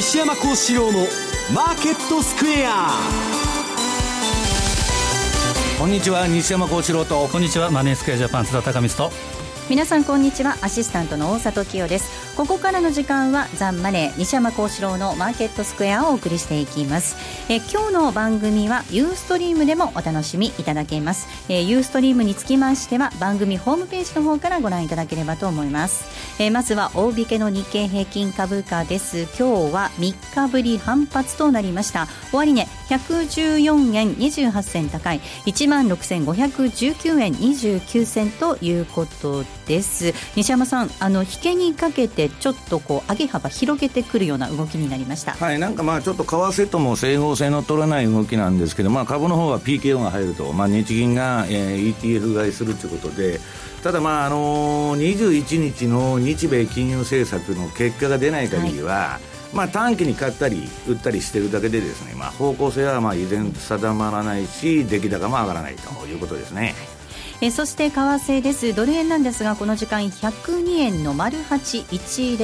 西山幸四郎のマーケットスクエア。こんにちは西山幸四郎と。こんにちはマネースクエアジャパン津田隆光と。皆さんこんにちは。アシスタントの大里清ですここからの時間はザンマネー西山幸四郎のマーケットスクエアをお送りしていきます。え今日の番組はユーストリームでもお楽しみいただけます。えユーストリームにつきましては番組ホームページの方からご覧いただければと思います。えまずは大引けの日経平均株価です。今日は3日ぶり反発となりました。終値、ね、114円28銭高い。1万6519円29銭ということです。西山さんあの引けにかけてちょっとこう上げ幅広げてくるような動きになりましたはいなんかまあちょっと為替とも整合性の取らない動きなんですけど、まあ、株の方は PKO が入ると、まあ、日銀が、えー、ETF 買いするということでただ、まああのー、21日の日米金融政策の結果が出ない限りは、はいまあ、短期に買ったり売ったりしてるだけでですね、まあ、方向性はまあ依然定まらないし出来高も上がらないということですね。えそして為替です。ドル円なんですがこの時間102円の丸810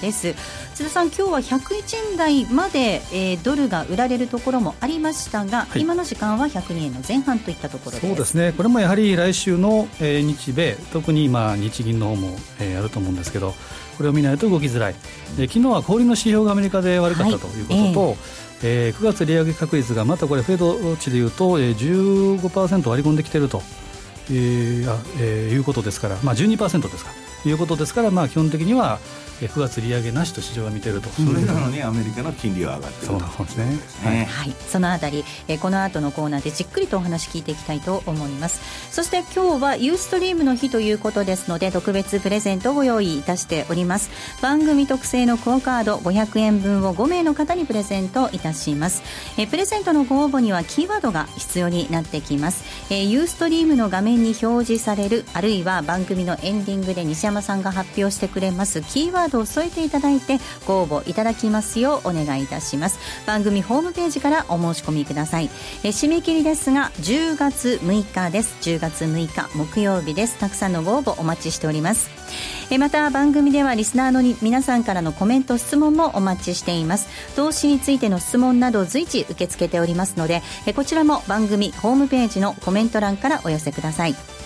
です。津田さん今日は101円台まで、えー、ドルが売られるところもありましたが、はい、今の時間は102円の前半といったところそうですね。これもやはり来週の、えー、日米特に今日銀の方も、えー、あると思うんですけどこれを見ないと動きづらい。で昨日は小売の指標がアメリカで悪かったということと、はいえ。ー、えー、9月利上げ確率がまたこれフェード値でいうと、えー、15%割り込んできていると、えーえー、いうことですから、まあ、12%ですか。ということですから、まあ、基本的には9月利上げなしと市場は見てると。それなのにアメリカの金利は上がってると。そうですね、はい、はい、そのあたり、えー、この後のコーナーでじっくりとお話聞いていきたいと思います。そして今日はユーストリームの日ということですので特別プレゼントをご用意いたしております。番組特製のクオカード500円分を5名の方にプレゼントいたします、えー、プレゼントのご応募にはキーワードが必要になってきます、えー、ユーストリームの画面に表示されるあるいは番組のエンディングで西山さんが発表してくれますキーワードを添えていただいてご応募いただきますようお願いいたします。番組ホームページからお申し込みください。え締め切りですが10月6日です。10月6日木曜日です。たくさんのご応募お待ちしております。えまた番組ではリスナーの皆さんからのコメント質問もお待ちしています。投資についての質問など随時受け付けておりますのでえこちらも番組ホームページのコメント欄からお寄せください。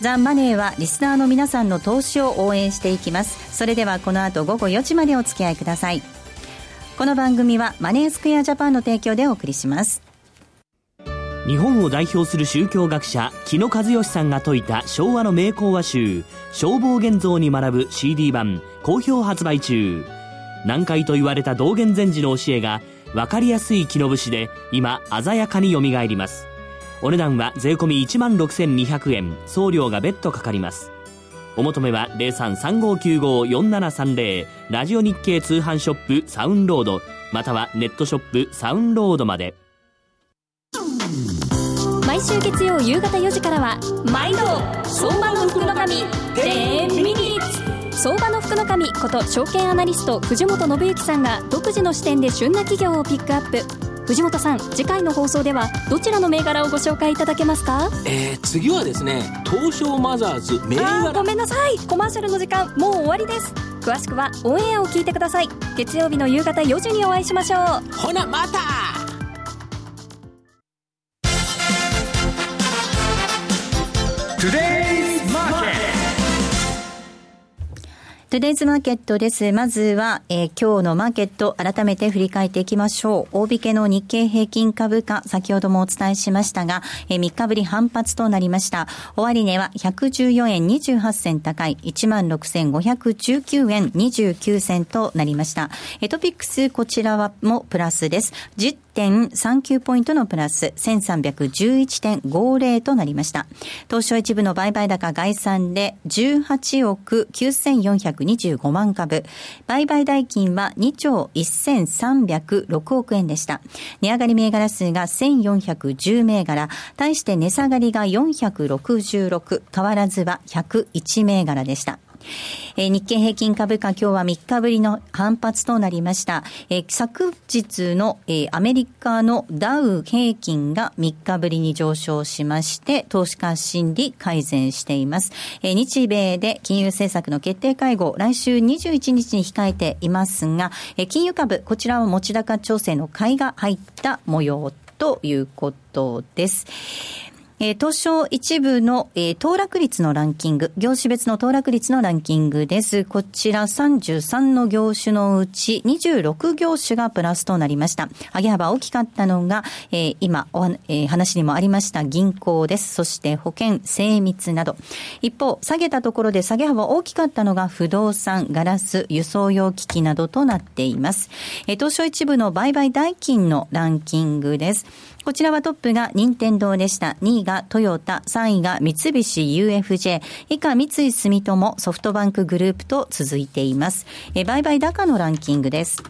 ザ・マネーはリスナーの皆さんの投資を応援していきます。それではこの後午後4時までお付き合いください。この番組はマネースクエアジャパンの提供でお送りします。日本を代表する宗教学者木野和義さんが説いた昭和の名講話集消防現像に学ぶ CD 版好評発売中。難解と言われた道元禅師の教えが分かりやすい木の節で今鮮やかによみがえります。お値段は税込1万6200円。送料が別途かかります。お求めは0335954730ラジオ日経通販ショップサウンロード。またはネットショップサウンロードまで。毎週月曜夕方4時からは毎度相場の福の神10ミニ相場の福の神こと証券アナリスト藤本信之さんが独自の視点で旬な企業をピックアップ。藤本さん次回の放送ではどちらの銘柄をご紹介いただけますか？えー、次はですね東証マザーズ銘柄。ごめんなさい。コマーシャルの時間もう終わりです。詳しくはオンエアを聞いてください。月曜日の夕方4時にお会いしましょう。ほなまたトゥデイズマーケットです。まずは、えー、今日のマーケット、改めて振り返っていきましょう。大引けの日経平均株価、先ほどもお伝えしましたが、えー、3日ぶり反発となりました。終値は114円28銭高い、16,519円29銭となりました。えトピックス、こちらはもプラスです。1.39ポイントのプラス、1311.50となりました。東証一部の売買高概算で18億9425万株。売買代金は2兆1306億円でした。値上がり銘柄数が1410銘柄。対して値下がりが466。変わらずは101銘柄でした。えー、日経平均株価今日は3日ぶりの反発となりました。えー、昨日の、えー、アメリカのダウ平均が3日ぶりに上昇しまして、投資家心理改善しています。えー、日米で金融政策の決定会合、来週21日に控えていますが、えー、金融株、こちらは持ち高調整の買いが入った模様ということです。えー、東証一部の、えー、騰落率のランキング、業種別の騰落率のランキングです。こちら33の業種のうち26業種がプラスとなりました。上げ幅大きかったのが、えー、今お、えー、話にもありました銀行です。そして保険、精密など。一方、下げたところで下げ幅大きかったのが不動産、ガラス、輸送用機器などとなっています。えー、東証一部の売買代金のランキングです。こちらはトップが任天堂でした。2位がトヨタ、3位が三菱 UFJ、以下三井住友、ソフトバンクグループと続いています。え売買高のランキングです。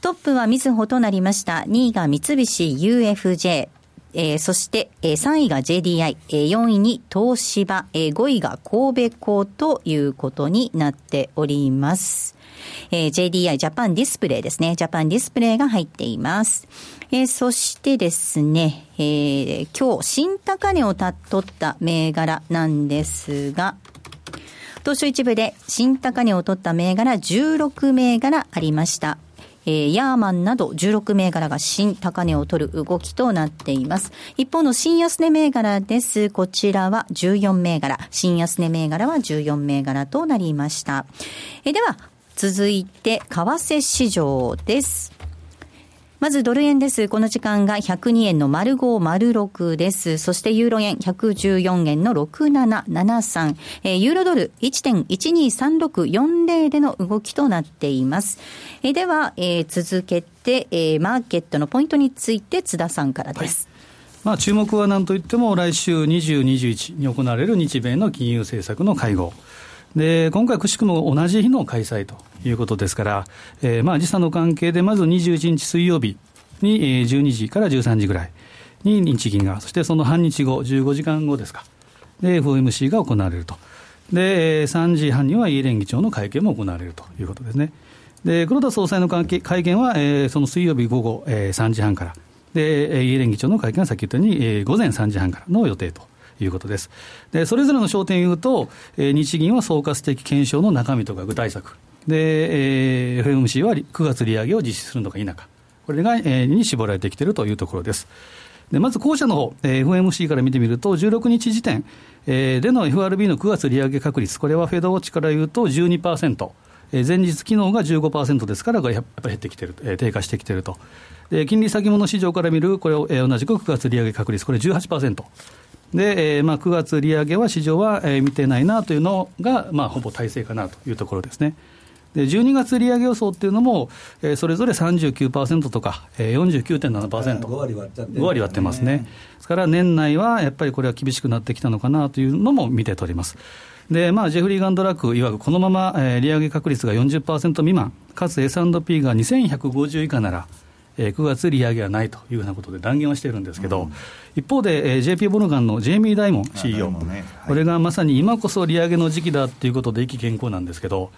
トップはみずほとなりました。2位が三菱 UFJ、えー、そして、えー、3位が JDI、えー、4位に東芝、えー、5位が神戸港ということになっております。えー、JDI ジャパンディスプレイですね。ジャパンディスプレイが入っています。えー、そしてですね、えー、今日新高値をたっとった銘柄なんですが、東証一部で新高値を取った銘柄16銘柄ありました。えー、ヤーマンなど16銘柄が新高値を取る動きとなっています。一方の新安値銘柄です。こちらは14銘柄。新安値銘柄は14銘柄となりました。えー、では、続いて、為替市場です。まずドル円です。この時間が102円の丸5丸6です。そしてユーロ円114円の6773。えー、ユーロドル1.123640での動きとなっています。えー、では、えー、続けて、えー、マーケットのポイントについて津田さんからです。はいまあ、注目はなんといっても来週20、21に行われる日米の金融政策の会合。で今回、くしくも同じ日の開催ということですから、えー、まあ時差の関係で、まず21日水曜日に、えー、12時から13時ぐらいに日銀が、そしてその半日後、15時間後ですか、で FOMC が行われると。で、3時半にはイエレン議長の会見も行われるということですね。で、黒田総裁の会見は、えー、その水曜日午後、えー、3時半から、で、イエレン議長の会見はさっき言ったように、えー、午前3時半からの予定ということです。で、それぞれの焦点を言うと、えー、日銀は総括的検証の中身とか具体策。で、えー、FMC は9月利上げを実施するのか否か。これが、えー、に絞られてきているというところです。でまず後者の方、えー、FMC から見てみると、16日時点、えー、での FRB の9月利上げ確率、これはフェードウォッチから言うと12%。え、前日昨日が15%ですから、これやっぱり減ってきてる、え、低下してきてると。で金利先物市場から見る、これを、え、同じく9月利上げ確率、これ18%。で、えーまあ、9月利上げは市場は、えー、見てないなというのが、まあ、ほぼ大勢かなというところですね。で12月利上げ予想っていうのも、えー、それぞれ39%とか、えー、49.7%、5割割っちゃって、ね、割割ってますね。ですから年内はやっぱりこれは厳しくなってきたのかなというのも見て取ります。で、まあ、ジェフリー・ガンドラックいわく、このまま、えー、利上げ確率が40%未満、かつ S&P が2150以下なら、えー、9月利上げはないというふうなことで断言はしているんですけど、うん、一方で、えー、JP ボルガンのジェイミー・ダイモン CEO、ね。はい、これがまさに今こそ利上げの時期だということで意気健康なんですけど、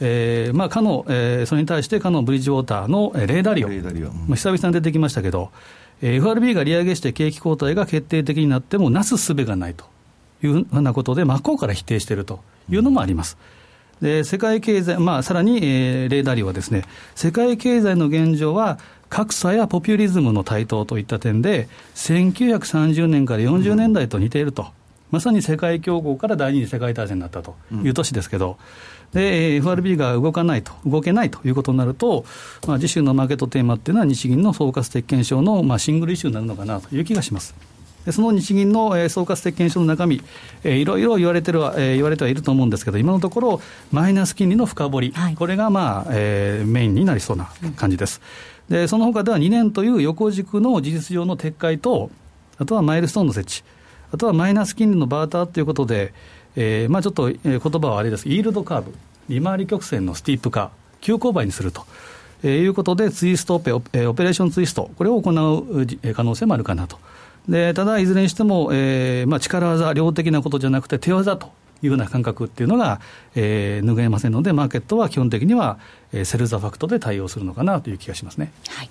えーまあ、かの、えー、それに対してかのブリッジウォーターのレーダリオ、レーダリオ。うん、久々に出てきましたけど、えー、FRB が利上げして景気後退が決定的になってもなすすべがないというふうなことで、真っ向から否定しているというのもあります。で世界経済、まあ、さらに、えー、レーダリオはですね、世界経済の現状は、格差やポピュリズムの台頭といった点で、1930年から40年代と似ていると、うん、まさに世界恐慌から第二次世界大戦になったという年ですけど、うん、で FRB が動かないと、動けないということになると、まあ、次週のマーケットテーマっていうのは、日銀の総括的検証の、まあ、シングルイシューになるのかなという気がします。でその日銀の、えー、総括的検証の中身、えー、いろいろ言われてるは、えー、言われてはいると思うんですけど、今のところ、マイナス金利の深掘り、はい、これが、まあえー、メインになりそうな感じです。うんでその他では2年という横軸の事実上の撤回と、あとはマイルストーンの設置、あとはマイナス金利のバーターということで、えーまあ、ちょっと、言葉はあれです、イールドカーブ、利回り曲線のスティープ化、急勾配にすると。えー、いうことで、ツイストオペ、オペレーションツイスト、これを行う可能性もあるかなと。でただ、いずれにしても、えーまあ、力技、量的なことじゃなくて、手技と。いうような感覚っていうのが、えー、拭えませんので、マーケットは基本的には、えー、セルザファクトで対応するのかなという気がしますね。はい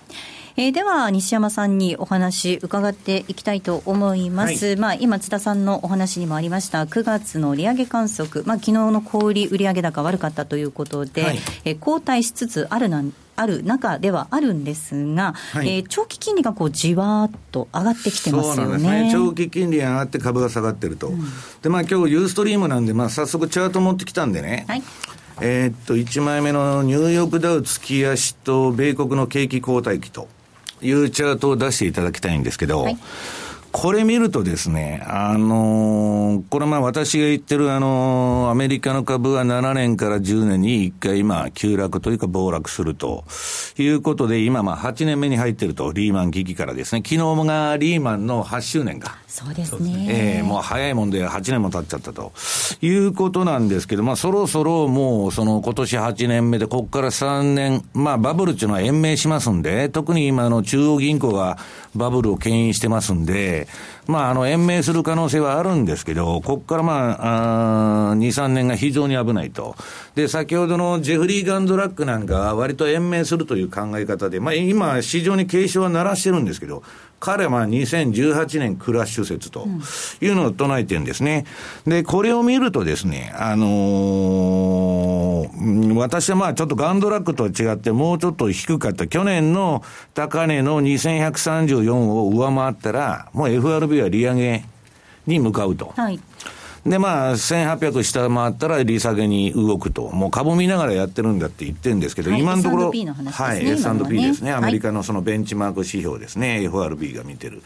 えー、では西山さんにお話伺っていきたいと思います、はい、まあ、今、津田さんのお話にもありました9月の利上げ観測、まあ昨日の小売売上高悪かったということで、はい、えー、後退しつつあるなんある中ではあるんですが、はい、えー、長期金利がこうじわーっと上がってきてますよね、ね、長期金利上がって株が下がってると、うん、でまあ今日ユーストリームなんで、まあ、早速チャート持ってきたんでね、はい、えー、っと1枚目のニューヨークダウ月足と米国の景気後退期というチャートを出していただきたいんですけど、はいこれ見るとですね、あのー、これまあ私が言ってるあのー、アメリカの株は7年から10年に1回今、急落というか暴落するということで、今まあ8年目に入ってると、リーマン危機からですね、昨日がリーマンの8周年が。そうですね。ええー、もう早いもんで8年も経っちゃったということなんですけど、まあそろそろもうその今年8年目で、ここから3年、まあバブルっていうのは延命しますんで、特に今の中央銀行がバブルを牽引してますんで、まあ、あの、延命する可能性はあるんですけど、ここからまあ、あ2、3年が非常に危ないと。で、先ほどのジェフリー・ガンドラックなんかは割と延命するという考え方で、まあ、今、市場に警鐘は鳴らしてるんですけど、彼は2018年クラッシュ説というのを唱えてるんですね。で、これを見るとですね、あのー、私はまあちょっとガンドラックとは違ってもうちょっと低かった。去年の高値の2134を上回ったら、もう FRB は利上げに向かうと。はい。で、まあ、1800下回ったら利下げに動くと、もう株見ながらやってるんだって言ってるんですけど、はい、今のところ、S&P の話ですね、はい、S&P ですね、アメリカのそのベンチマーク指標ですね、FRB が見てる。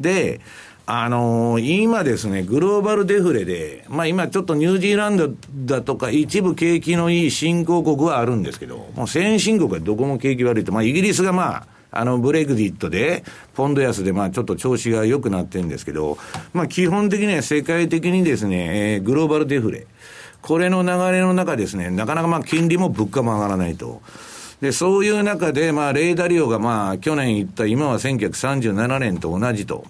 で、あのー、今ですね、グローバルデフレで、まあ今ちょっとニュージーランドだとか一部景気のいい新興国はあるんですけど、もう先進国はどこも景気悪いと、まあイギリスがまあ、あの、ブレグジットで、ポンド安で、まあ、ちょっと調子が良くなってるんですけど、まあ、基本的には世界的にですね、えー、グローバルデフレ。これの流れの中ですね、なかなかまあ、金利も物価も上がらないと。で、そういう中で、まあ、レーダー利用がまあ、去年言った今は1937年と同じと。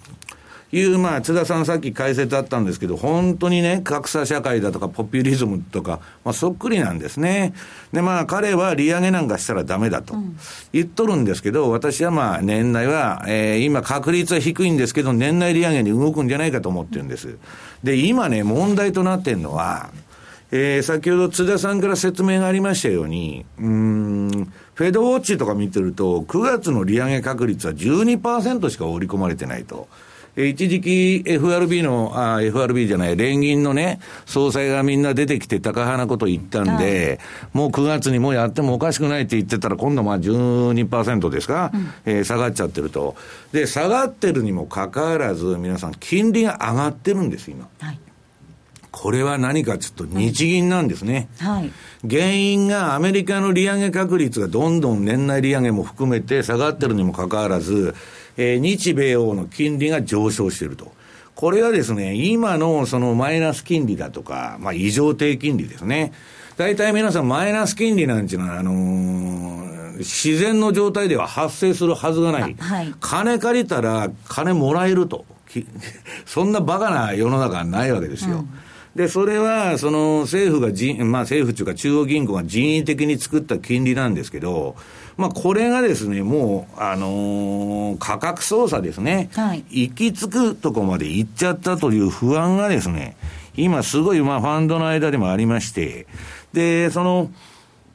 いう、まあ、津田さんさっき解説あったんですけど、本当にね、格差社会だとか、ポピュリズムとか、まあ、そっくりなんですね。で、まあ、彼は利上げなんかしたらダメだと言っとるんですけど、私はまあ、年内は、えー、今、確率は低いんですけど、年内利上げに動くんじゃないかと思ってるんです。で、今ね、問題となってるのは、えー、先ほど津田さんから説明がありましたように、うん、フェドウォッチとか見てると、9月の利上げ確率は12%しか織り込まれてないと。一時期 FRB の、あ、FRB じゃない、連銀のね、総裁がみんな出てきて高派なこと言ったんで、はい、もう9月にもうやってもおかしくないって言ってたら、今度まあ12%ですか、うん、えー、下がっちゃってると。で、下がってるにもかかわらず、皆さん、金利が上がってるんです、今。はいこれは何かちょっと日銀なんですね。はい。原因がアメリカの利上げ確率がどんどん年内利上げも含めて下がってるにもかかわらず、えー、日米欧の金利が上昇していると。これはですね、今のそのマイナス金利だとか、まあ異常低金利ですね。大体皆さんマイナス金利なんていうのは、あのー、自然の状態では発生するはずがない。はい、金借りたら金もらえると。そんなバカな世の中はないわけですよ。うんで、それは、その政府が人、まあ政府というか中央銀行が人為的に作った金利なんですけど、まあこれがですね、もう、あのー、価格操作ですね。はい。行き着くとこまで行っちゃったという不安がですね、今すごい、まあファンドの間でもありまして、で、その、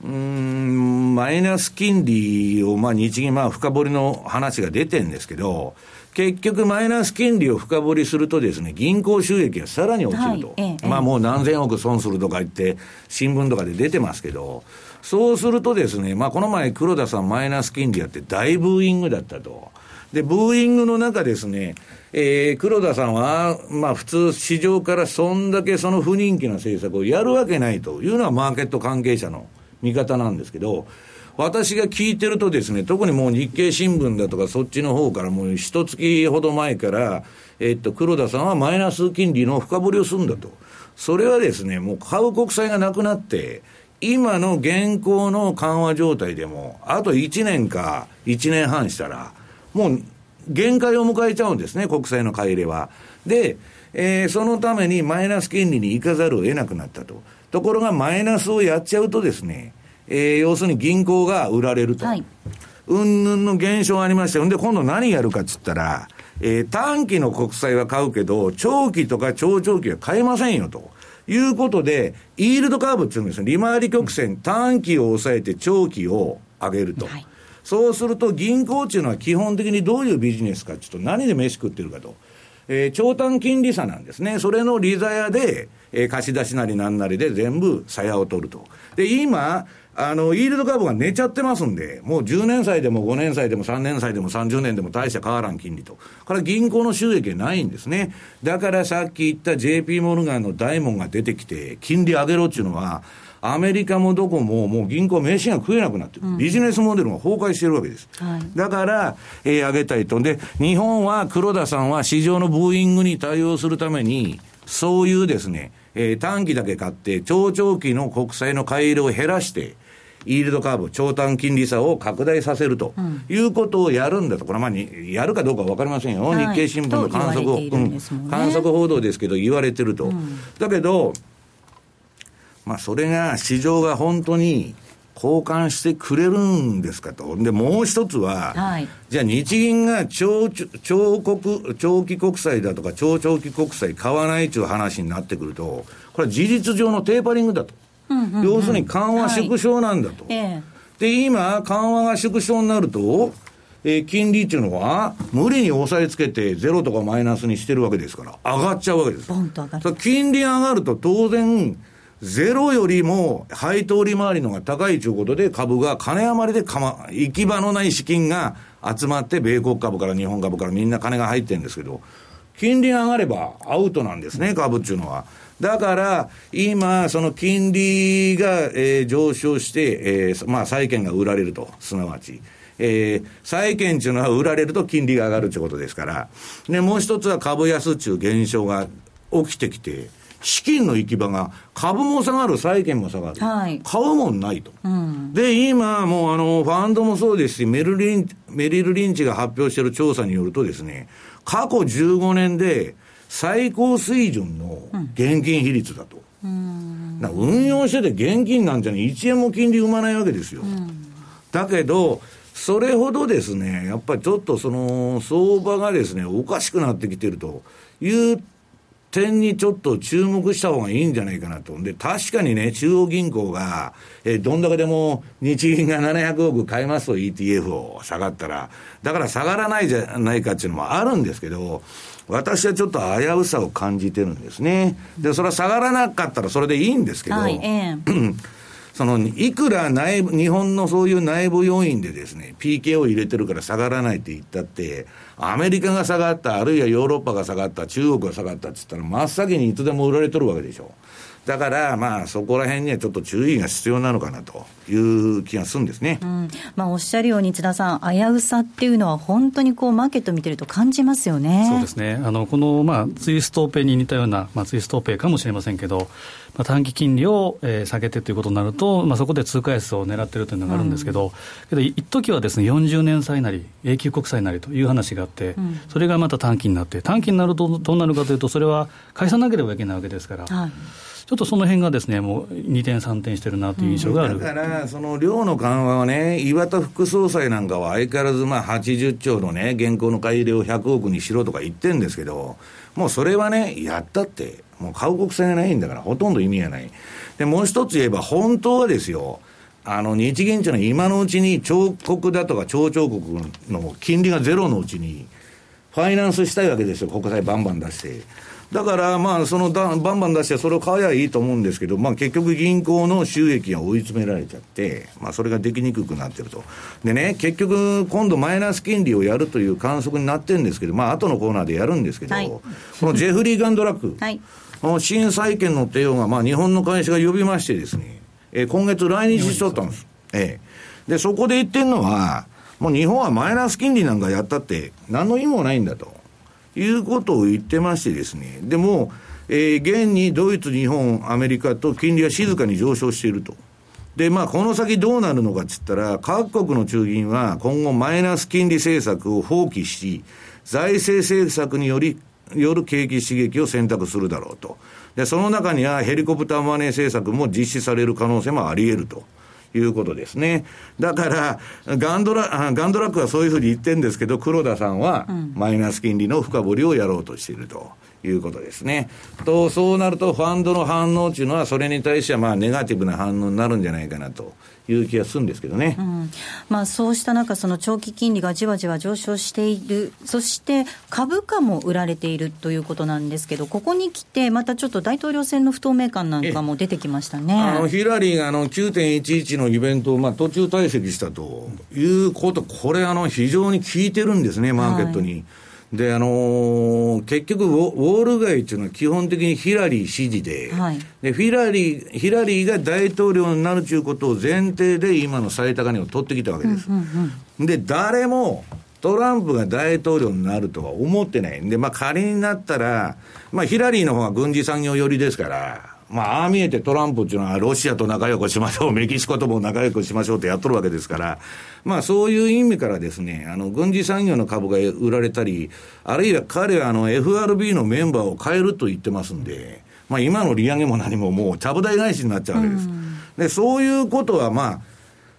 うん、マイナス金利を、まあ日銀、まあ深掘りの話が出てるんですけど、結局マイナス金利を深掘りするとですね、銀行収益がさらに落ちると。はいええ、まあもう何千億損するとか言って、新聞とかで出てますけど、そうするとですね、まあこの前黒田さんマイナス金利やって大ブーイングだったと。で、ブーイングの中ですね、えー、黒田さんは、まあ普通市場からそんだけその不人気な政策をやるわけないというのはマーケット関係者の見方なんですけど、私が聞いてるとですね、特にもう日経新聞だとかそっちの方からもう一月ほど前から、えっと、黒田さんはマイナス金利の深掘りをするんだと。それはですね、もう買う国債がなくなって、今の現行の緩和状態でも、あと1年か1年半したら、もう限界を迎えちゃうんですね、国債の買い入れは。で、えー、そのためにマイナス金利に行かざるを得なくなったと。ところがマイナスをやっちゃうとですね、えー、要するに銀行が売られると。はい。うんぬんの現象がありまして、んで今度何やるかっつったら、えー、短期の国債は買うけど、長期とか超長期は買えませんよと。いうことで、イールドカーブっていうんですよ。利回り曲線、短期を抑えて長期を上げると。はい、そうすると、銀行っていうのは基本的にどういうビジネスか、ちょっと何で飯食ってるかと。えー、長短金利差なんですね。それの利ザヤで、えー、貸し出しなりなんなりで全部鞘を取ると。で、今、あの、イールドカーブが寝ちゃってますんで、もう10年債でも5年債でも3年債でも30年でも大した変わらん金利と。から銀行の収益がないんですね。だからさっき言った JP モルガンの大門が出てきて、金利上げろっていうのは、アメリカもどこももう銀行名刺が食えなくなってる、うん、ビジネスモデルが崩壊してるわけです。はい、だから、えー、上げたいと。で、日本は黒田さんは市場のブーイングに対応するために、そういうですね、えー、短期だけ買って、超長期の国債の買い入れを減らして、イールドカーブ、長短金利差を拡大させるということをやるんだと、これはまあに、やるかどうか分かりませんよ、はい、日経新聞の観測を、ね、うん、観測報道ですけど、言われてると。うん、だけど、まあ、それが市場が本当に交換してくれるんですかと。で、もう一つは、はい、じゃあ日銀が長長国、長期国債だとか超長期国債買わないという話になってくると、これは事実上のテーパリングだと。うんうんうん、要するに緩和縮小なんだと。はい、で、今、緩和が縮小になると、えー、金利っていうのは、無理に押さえつけてゼロとかマイナスにしてるわけですから、上がっちゃうわけです。金利上がると当然、ゼロよりも配当利回りのが高いということで、株が金余りでかま、行き場のない資金が集まって、米国株から日本株からみんな金が入ってるんですけど、金利が上がればアウトなんですね、株っていうのは。だから、今、その金利が、えー、上昇して、えー、まあ、債券が売られると、すなわち。えー、債券っていうのは売られると金利が上がるということですから。で、もう一つは株安っていう現象が起きてきて、資金の行き場が、株も下がる、債券も下がる。はい、買うもんないと。うん、で、今、もうあの、ファンドもそうですし、メルリン、メリル・リンチが発表している調査によるとですね、過去15年で最高水準の現金比率だと。うん、運用してて現金なんて1円も金利生まないわけですよ。うん、だけど、それほどですね、やっぱりちょっとその相場がですね、おかしくなってきてるという点にちょっと注目した方がいいんじゃないかなと。で、確かにね、中央銀行が、えー、どんだけでも日銀が700億買いますと ETF を下がったら、だから下がらないじゃないかっていうのもあるんですけど、私はちょっと危うさを感じてるんですね。で、それは下がらなかったらそれでいいんですけど、はいえー その、いくら内部、日本のそういう内部要因でですね、PK を入れてるから下がらないって言ったって、アメリカが下がった、あるいはヨーロッパが下がった、中国が下がったって言ったら、真っ先にいつでも売られとるわけでしょ。だから、まあ、そこら辺にはちょっと注意が必要なのかなという気がするんですね、うん。まあ、おっしゃるように、津田さん、危うさっていうのは、本当にこうマーケット見てると感じますよね。そうですね、あのこの、まあ、ツイストーペに似たような、まあ、ツイストーペかもしれませんけど、まあ、短期金利を、えー、下げてということになると、まあ、そこで通貨安を狙ってるというのがあるんですけど、うん、けど一時はですね40年債なり、永久国債なりという話があって、うん、それがまた短期になって、短期になるとどうなるかというと、それは返さなければいけないわけですから。はいちょっとその辺がですね、もう2点、3点してるなという印象がある、うん、だから、その量の緩和はね、岩田副総裁なんかは相変わらずまあ80兆のね、現行の買い入れを100億にしろとか言ってるんですけど、もうそれはね、やったって、もう買う国債がないんだから、ほとんど意味がない。で、もう一つ言えば、本当はですよ、あの、日銀っていうのは今のうちに彫刻だとか超彫刻の金利がゼロのうちに、ファイナンスしたいわけですよ、国債バンバン出して。だから、まあ、そのだバンバン出して、それを買えばいいと思うんですけど、まあ、結局銀行の収益が追い詰められちゃって、まあ、それができにくくなってると。でね、結局、今度マイナス金利をやるという観測になってるんですけど、まあ、後のコーナーでやるんですけど、はい、このジェフリー・ガンドラック、はい、新債権の帝王が、まあ、日本の会社が呼びましてですね、えー、今月来日しとったんです。ええー、で、そこで言ってるのは、もう日本はマイナス金利なんかやったって、何の意味もないんだと。いうことを言ってましてですね、でも、えー、現にドイツ、日本、アメリカと金利は静かに上昇しているとで、まあ、この先どうなるのかっつったら、各国の中銀は今後マイナス金利政策を放棄し、財政政策により、よる景気刺激を選択するだろうと。で、その中にはヘリコプターマネー政策も実施される可能性もあり得ると。いうことですね。だから、ガンドラ、ガンドラックはそういうふうに言ってるんですけど、黒田さんは、マイナス金利の深掘りをやろうとしていると。いうことですね。と、そうなると、ファンドの反応っていうのは、それに対しては、まあ、ネガティブな反応になるんじゃないかなという気がするんですけどね。うん。まあ、そうした中、その長期金利がじわじわ上昇している、そして株価も売られているということなんですけど、ここに来て、またちょっと大統領選の不透明感なんかも出てきましたね。あのヒラリーがあの9.11のイベントをまあ途中退席したということ、これ、あの非常に効いてるんですね、マーケットに。はいで、あのー、結局ウォ、ール街っていうのは基本的にヒラリー支持で、はい、でヒラリー、ヒラリーが大統領になるということを前提で今の最高値を取ってきたわけです。うんうんうん、で、誰もトランプが大統領になるとは思ってない。んで、まあ仮になったら、まあヒラリーの方が軍事産業寄りですから、まあ、ああ見えてトランプっていうのは、ロシアと仲良くしましょう、メキシコとも仲良くしましょうってやっとるわけですから、まあ、そういう意味からですね、あの、軍事産業の株が売られたり、あるいは彼はあの、FRB のメンバーを変えると言ってますんで、まあ、今の利上げも何ももう、ちゃぶ台返しになっちゃうわけです。で、そういうことは、まあ、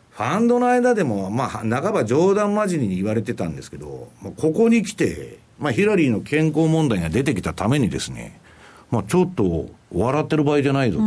ファンドの間でも、まあ、半ば冗談交じりに言われてたんですけど、ここに来て、まあ、ヒラリーの健康問題が出てきたためにですね、まあ、ちょっと笑ってる場合じゃないぞと。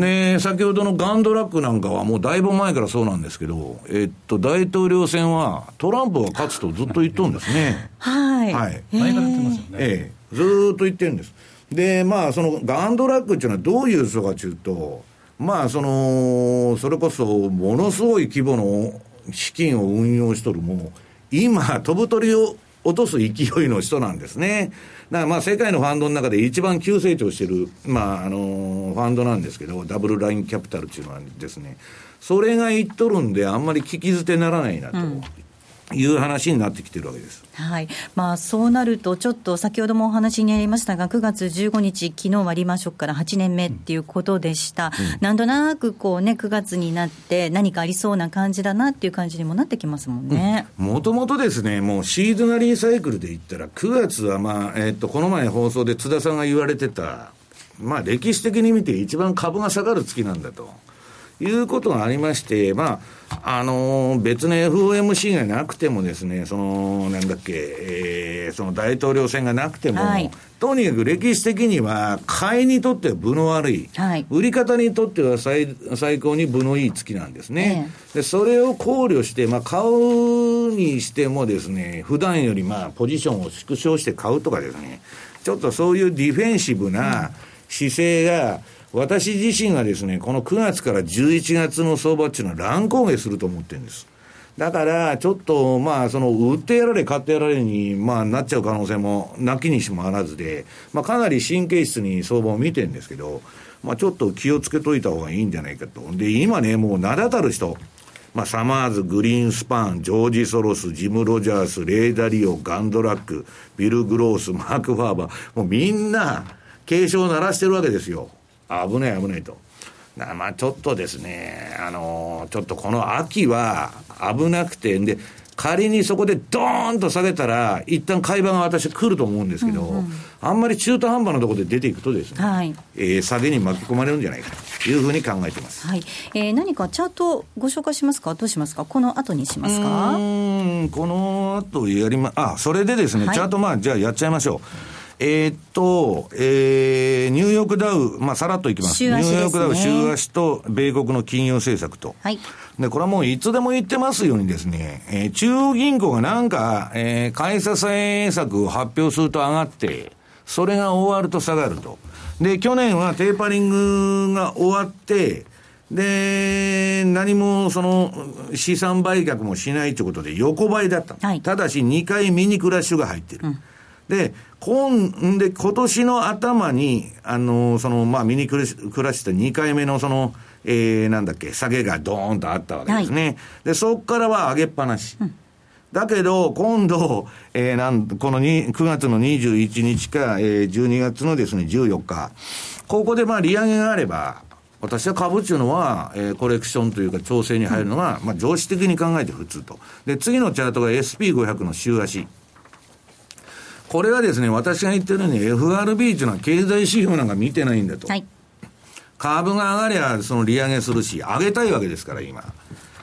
ね先ほどのガンドラックなんかはもうだいぶ前からそうなんですけど、えっと、大統領選はトランプが勝つとずっと言っとるんですね。はい。はい。前から言ってますよね。ええ。ずっと言ってるんです。で、まあ、そのガンドラックっていうのはどういう人かというと、まあ、その、それこそ、ものすごい規模の資金を運用しとるも、今、飛ぶ鳥を落とす勢いの人なんですね。だからまあ世界のファンドの中で一番急成長してる、まああの、ファンドなんですけど、ダブルラインキャピタルっていうのはですね、それが言っとるんで、あんまり聞き捨てならないなと。うんいう話になってきてるわけです。はい。まあ、そうなると、ちょっと先ほどもお話にありましたが、9月15日、昨日はリーマンショックから8年目っていうことでした、うん、なんとなくこう、ね、9月になって、何かありそうな感じだなっていう感じにもなってきますもんね。もともとですね、もうシーズナリーサイクルで言ったら、9月は、まあえー、っとこの前放送で津田さんが言われてた、まあ、歴史的に見て、一番株が下がる月なんだと。いうことがありまして、まあ、あのー、別の FOMC がなくてもですね、その、なんだっけ、えー、その大統領選がなくても、はい、とにかく歴史的には、買いにとっては分の悪い、はい、売り方にとっては最最高に分のいい月なんですね。えで、それを考慮して、まあ、買うにしてもですね、普段よりまあ、ポジションを縮小して買うとかですね、ちょっとそういうディフェンシブな姿勢が、うん私自身がですね、この9月から11月の相場っていうのは乱高下すると思ってるんです。だから、ちょっと、まあ、その、売ってやられ、買ってやられに、まあ、なっちゃう可能性も、なきにしもあらずで、まあ、かなり神経質に相場を見てるんですけど、まあ、ちょっと気をつけといた方がいいんじゃないかと。で、今ね、もう名だたる人、まあ、サマーズ、グリーンスパン、ジョージ・ソロス、ジム・ロジャース、レーダリオ、ガンドラック、ビル・グロース、マーク・ファーバー、もうみんな、警鐘を鳴らしてるわけですよ。危ない危ないと。まあちょっとですね、あのー、ちょっとこの秋は危なくて、で、仮にそこでドーンと下げたら、一旦買い場が私来ると思うんですけど、うんうん、あんまり中途半端なところで出ていくとですね、はい、えー、下げに巻き込まれるんじゃないかというふうに考えてます。はい。えー、何かチャートご紹介しますか？どうしますか？この後にしますか？うん、この後やりま、あ、それでですね、はい、チャートまあ、じゃあやっちゃいましょう。えー、っと、えー、ニューヨークダウ、まあ、さらっといきます。ね、ニューヨークダウ、週足と、米国の金融政策と。はい。で、これはもういつでも言ってますようにですね、えー、中央銀行がなんか、えー、買い支え策を発表すると上がって、それが終わると下がると。で、去年はテーパリングが終わって、で、何もその資産売却もしないということで横ばいだった。はい、ただし2回ミニクラッシュが入ってる。うんで、今、で、今年の頭に、あの、その、まあ、ミニクラッシュ2回目のその、えー、なんだっけ、下げがドーンとあったわけですね。はい、で、そこからは上げっぱなし。うんだけど、今度、えー、なん、この9月の21日か、えー、12月のですね、14日、ここでまあ利上げがあれば、私は株っていうのは、えー、コレクションというか調整に入るのが、まあ、常識的に考えて普通と。で、次のチャートが SP500 の週足。これはですね、私が言ってるように FRB っていうのは経済指標なんか見てないんだと。はい、株が上がりゃ、その利上げするし、上げたいわけですから、今。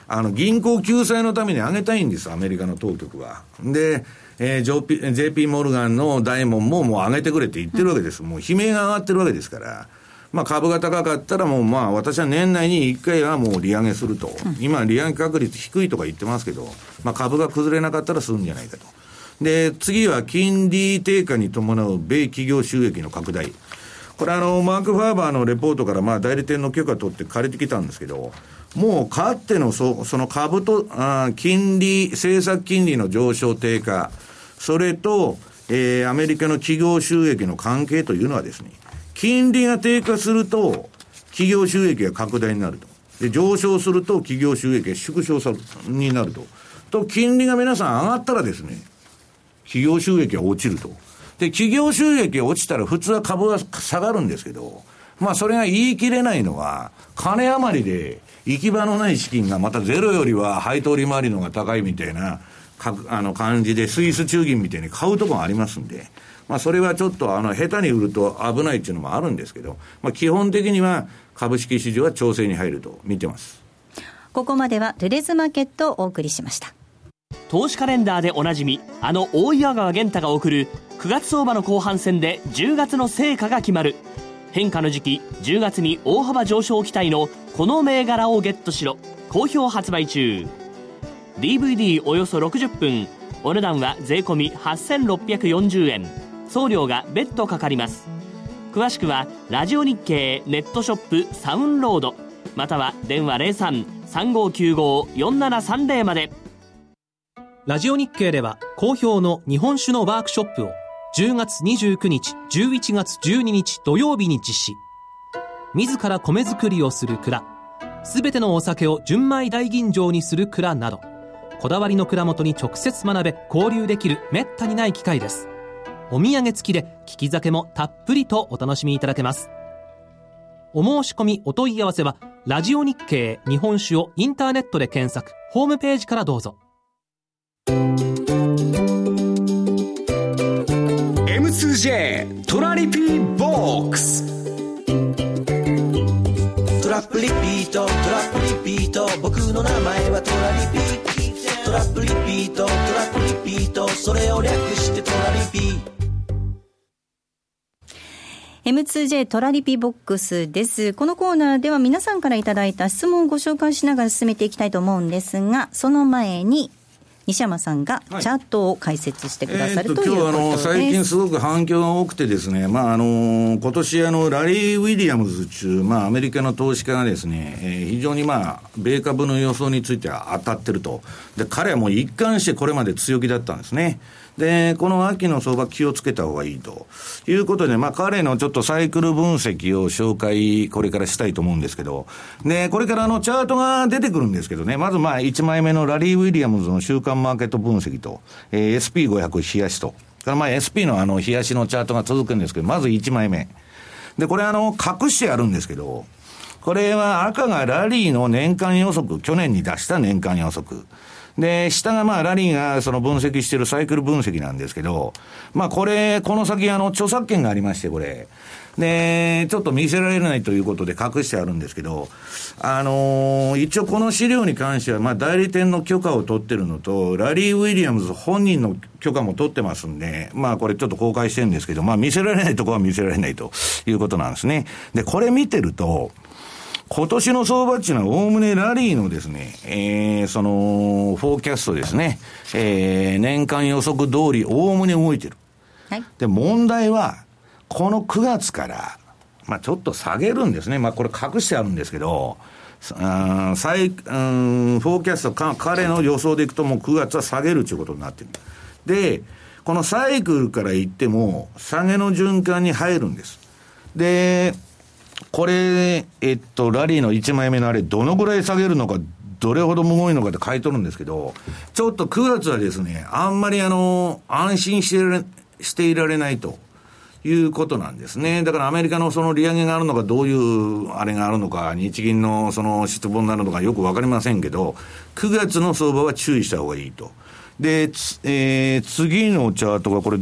あの、銀行救済のために上げたいんです、アメリカの当局は。で、えー、JP, JP モルガンの大門ももう上げてくれって言ってるわけです。もう悲鳴が上がってるわけですから。まあ株が高かったらもうまあ私は年内に1回はもう利上げすると。今利上げ確率低いとか言ってますけど、まあ株が崩れなかったらするんじゃないかと。で、次は金利低下に伴う米企業収益の拡大。これあの、マーク・ファーバーのレポートからまあ代理店の許可取って借りてきたんですけど、もうかってのそその株とあ、金利、政策金利の上昇低下、それと、えー、アメリカの企業収益の関係というのはですね、金利が低下すると、企業収益が拡大になると。で、上昇すると企業収益が縮小さになると。と、金利が皆さん上がったらですね、企業収益が落ちると。で、企業収益が落ちたら普通は株は下がるんですけど、まあそれが言い切れないのは、金余りで行き場のない資金がまたゼロよりは配当利回りのが高いみたいな、かあの感じでスイス中銀みたいに買うとこがありますんで、まあそれはちょっとあの下手に売ると危ないっていうのもあるんですけど、まあ基本的には株式市場は調整に入ると見てます。ここまではトゥレズマーケットをお送りしました。投資カレンダーでおなじみあの大岩川源太が送る9月相場の後半戦で10月の成果が決まる。変化の時期10月に大幅上昇期待のこの銘柄をゲットしろ。好評発売中。DVD およそ60分。お値段は税込8640円。送料が別途かかります。詳しくはラジオ日経ネットショップサウンロード。または電話0335954730まで。ラジオ日経では好評の日本酒のワークショップを10月29日、11月12日土曜日に実施。自ら米作りをする蔵、すべてのお酒を純米大吟醸にする蔵など、こだわりの蔵元に直接学べ交流できるめったにない機会です。お土産付きで利き酒もたっぷりとお楽しみいただけます。お申し込みお問い合わせは、ラジオ日経日本酒をインターネットで検索、ホームページからどうぞ。M2J トラリピーボックス。トラップリピートトラップリピート。僕の名前はトラリピトラップリピートトラップリピート。それを略してトラリピ M2J トラリピボックスです。このコーナーでは皆さんからいただいた質問をご紹介しながら進めていきたいと思うんですが、その前に西山さんがチャートを解説してくださる、はい、ということで、今日あの最近すごく反響が多くてですね、まああの今年あのラリー・ウィリアムズ中、まあアメリカの投資家がですね、えー、非常にまあ米株の予想については当たってると。で、彼はもう一貫してこれまで強気だったんですね。で、この秋の相場気をつけた方がいいということで、まあ彼のちょっとサイクル分析を紹介、これからしたいと思うんですけど、で、これからあのチャートが出てくるんですけどね、まずまあ1枚目のラリー・ウィリアムズの週間マーケット分析と、えー、SP500 冷やしと、からまあ SP のあの冷やしのチャートが続くんですけど、まず1枚目。で、これあの、隠してあるんですけど、これは赤がラリーの年間予測、去年に出した年間予測。で、下がまあ、ラリーがその分析してるサイクル分析なんですけど、まあ、これ、この先、あの、著作権がありまして、これ。で、ちょっと見せられないということで隠してあるんですけど、あのー、一応この資料に関しては、まあ、代理店の許可を取ってるのと、ラリー・ウィリアムズ本人の許可も取ってますんで、まあ、これちょっと公開してるんですけど、まあ、見せられないとこは見せられないということなんですね。で、これ見てると、今年の相場っていうのは、おおむねラリーのですね、えー、その、フォーキャストですね、えー、年間予測通り、おおむね動いてる。はい。で、問題は、この9月から、まあちょっと下げるんですね。まあこれ隠してあるんですけど、うん最うんフォーキャストか、彼の予想でいくともう9月は下げるということになってる。で、このサイクルから言っても、下げの循環に入るんです。で、これ、えっと、ラリーの1枚目のあれ、どのぐらい下げるのか、どれほどむごいのかって書いとるんですけど、ちょっと9月はですね、あんまりあの、安心してしていられないということなんですね。だからアメリカのその利上げがあるのか、どういうあれがあるのか、日銀のその失望になるのかよくわかりませんけど、9月の相場は注意した方がいいと。で、えー、次のチャートがこれ、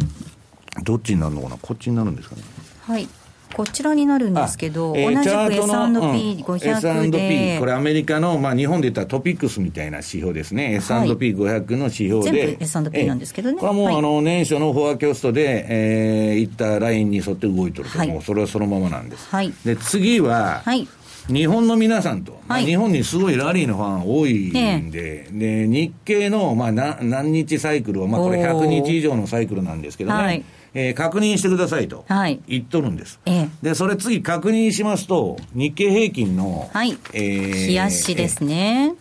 どっちになるのかなこっちになるんですかね。はい。こちらになるんですけど、えー、同じく S&P500 で、S&P、これアメリカの、まあ、日本で言ったら TOPIX みたいな指標ですね、S&P500 の指標で、全部 S&P なんですけどね。これはもう、はい、あの年初の forecast で、えー、いったラインに沿って動いてると、はい、もうそれはそのままなんです。はい、で次は、はい。日本の皆さんと、まあ、日本にすごいラリーのファン多いんで、で日経の、まあ、何日サイクルは、まあ、これ100日以上のサイクルなんですけどね、はいえー、確認してくださいと言っとるんです。はい、で、それ次確認しますと、日経平均の、はい、えー、日足ですね、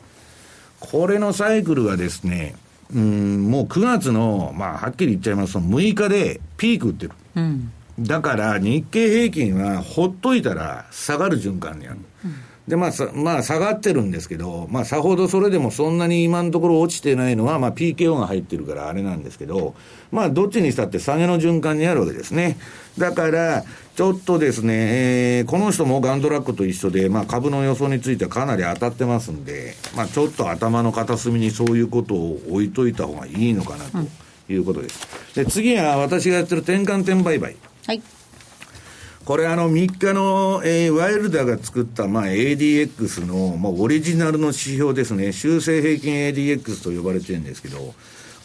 これのサイクルがですね、うん、もう9月の、まあ、はっきり言っちゃいますと、6日でピーク打ってる。うんだから日経平均はほっといたら下がる循環にある。うんで、まあ、まあ、下がってるんですけど、まあ、さほどそれでもそんなに今のところ落ちてないのは、まあ、PKO が入ってるからあれなんですけど、まあ、どっちにしたって下げの循環にあるわけですね。だから、ちょっとですね、えー、この人もガンドラックと一緒で、まあ、株の予想についてはかなり当たってますんで、まあ、ちょっと頭の片隅にそういうことを置いといた方がいいのかなということです。で、次は私がやってる転換点売買。はい。これあの3日の、えー、ワイルダーが作った、まあ、ADX の、まあ、オリジナルの指標ですね。修正平均 ADX と呼ばれてるんですけど、